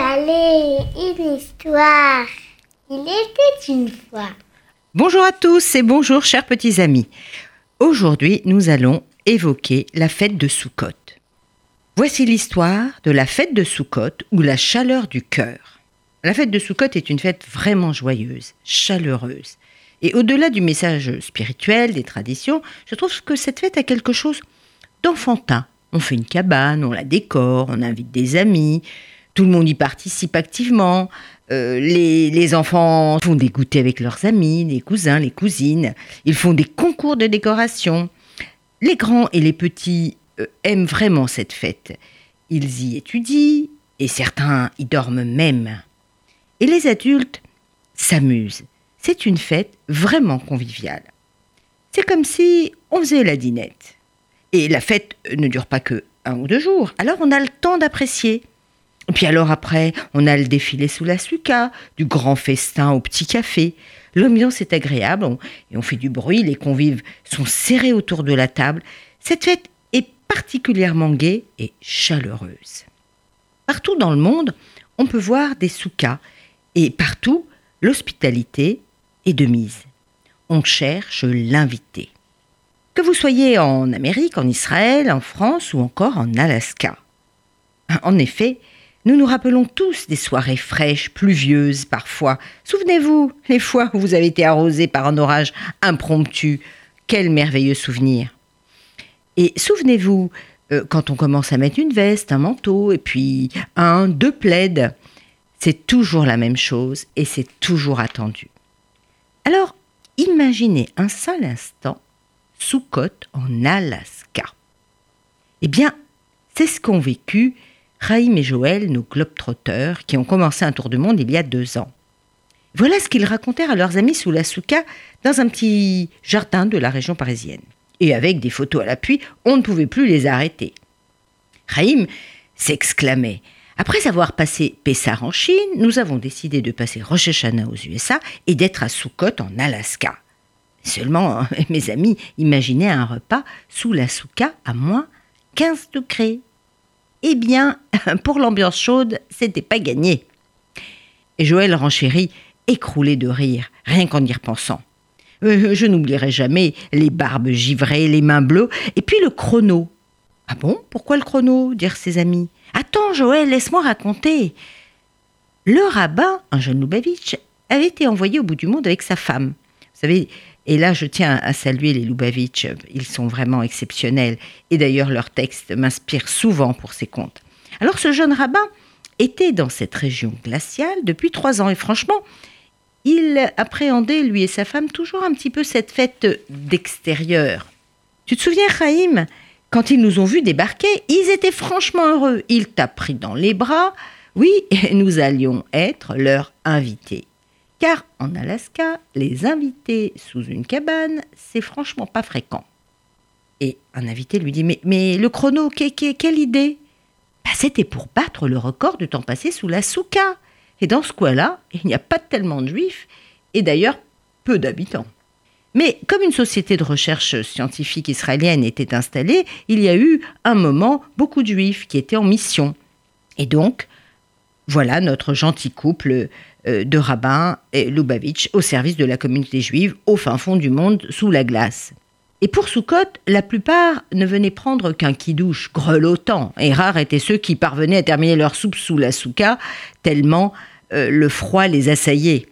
Allez, une histoire. Il était une fois. Bonjour à tous et bonjour chers petits amis. Aujourd'hui, nous allons évoquer la fête de Soukhot. Voici l'histoire de la fête de Soukhot ou la chaleur du cœur. La fête de Soukhot est une fête vraiment joyeuse, chaleureuse. Et au-delà du message spirituel, des traditions, je trouve que cette fête a quelque chose d'enfantin. On fait une cabane, on la décore, on invite des amis, tout le monde y participe activement. Euh, les, enfants font des goûters avec leurs amis, les cousins, les cousines. Ils font des concours de décoration. Les grands et les petits euh, aiment vraiment cette fête. Ils y étudient et certains y dorment même. Et les adultes s'amusent. C'est une fête vraiment conviviale. C'est comme si on faisait la dinette. Et la fête ne dure pas que un ou deux jours. Alors on a le temps d'apprécier. Puis alors après, on a le défilé sous la suka, du grand festin au petit café. L'ambiance est agréable on, et on fait du bruit, les convives sont serrés autour de la table. Cette fête est particulièrement gaie et chaleureuse. Partout dans le monde, on peut voir des soukas et partout, l'hospitalité est de mise. On cherche l'invité. Que vous soyez en Amérique, en Israël, en France ou encore en Alaska. En effet, nous nous rappelons tous des soirées fraîches, pluvieuses parfois. Souvenez-vous, les fois où vous avez été arrosé par un orage impromptu. Quel merveilleux souvenir. Et souvenez-vous, euh, quand on commence à mettre une veste, un manteau, et puis un, deux plaids, c'est toujours la même chose et c'est toujours attendu. Alors, imaginez un seul instant sous côte en Alaska. Eh bien, c'est ce qu'ont vécu Raïm et Joël, nos globetrotters, qui ont commencé un tour du monde il y a deux ans. Voilà ce qu'ils racontèrent à leurs amis sous la souka dans un petit jardin de la région parisienne. Et avec des photos à l'appui, on ne pouvait plus les arrêter. Raïm s'exclamait Après avoir passé Pessar en Chine, nous avons décidé de passer Rosh aux USA et d'être à Soukot en Alaska. Seulement, mes amis imaginaient un repas sous la souka à moins 15 degrés. Eh bien, pour l'ambiance chaude, c'était pas gagné. Et Joël renchérit, écroulé de rire, rien qu'en y repensant. Euh, je n'oublierai jamais les barbes givrées, les mains bleues, et puis le chrono. Ah bon? Pourquoi le chrono? dirent ses amis. Attends, Joël, laisse-moi raconter. Le rabbin, un jeune Lubavitch, avait été envoyé au bout du monde avec sa femme. Vous savez, et là, je tiens à saluer les Lubavitch. Ils sont vraiment exceptionnels. Et d'ailleurs, leur texte m'inspire souvent pour ces contes. Alors, ce jeune rabbin était dans cette région glaciale depuis trois ans. Et franchement, il appréhendait, lui et sa femme, toujours un petit peu cette fête d'extérieur. Tu te souviens, Chaim Quand ils nous ont vus débarquer, ils étaient franchement heureux. Ils t'a pris dans les bras. Oui, nous allions être leurs invités. Car en Alaska, les invités sous une cabane, c'est franchement pas fréquent. Et un invité lui dit Mais, le chrono, quelle idée? Bah, C'était pour battre le record de temps passé sous la souka. Et dans ce coin-là, il n'y a pas tellement de juifs, et d'ailleurs peu d'habitants. Mais comme une société de recherche scientifique israélienne était installée, il y a eu un moment beaucoup de juifs qui étaient en mission. Et donc, voilà notre gentil couple euh, de rabbins et Lubavitch au service de la communauté juive au fin fond du monde sous la glace. Et pour Soukot, la plupart ne venaient prendre qu'un kidouche grelottant, et rares étaient ceux qui parvenaient à terminer leur soupe sous la souka, tellement euh, le froid les assaillait.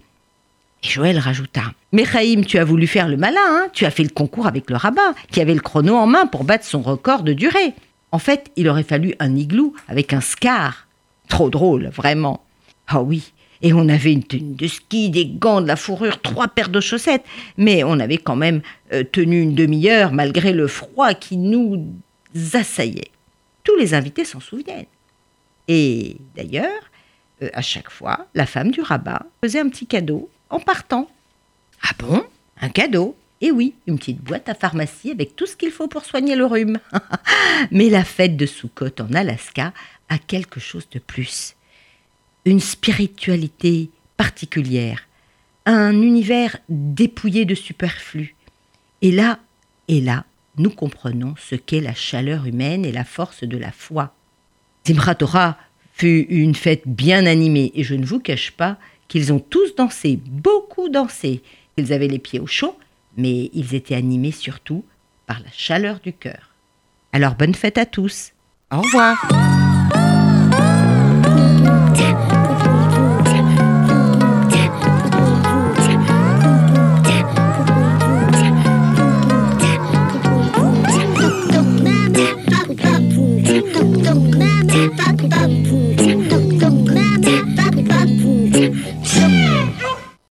Et Joël rajouta Mais Chaim, tu as voulu faire le malin, hein tu as fait le concours avec le rabbin, qui avait le chrono en main pour battre son record de durée. En fait, il aurait fallu un igloo avec un scar Trop drôle, vraiment. Ah oui, et on avait une tenue de ski, des gants, de la fourrure, trois paires de chaussettes. Mais on avait quand même euh, tenu une demi-heure malgré le froid qui nous assaillait. Tous les invités s'en souviennent. Et d'ailleurs, euh, à chaque fois, la femme du rabbin faisait un petit cadeau en partant. Ah bon? Un cadeau? Et oui, une petite boîte à pharmacie avec tout ce qu'il faut pour soigner le rhume. Mais la fête de Soukhot en Alaska a quelque chose de plus. Une spiritualité particulière, un univers dépouillé de superflu. Et là, et là, nous comprenons ce qu'est la chaleur humaine et la force de la foi. Simchat fut une fête bien animée et je ne vous cache pas qu'ils ont tous dansé, beaucoup dansé. Ils avaient les pieds au chaud mais ils étaient animés surtout par la chaleur du cœur. Alors bonne fête à tous. Au revoir.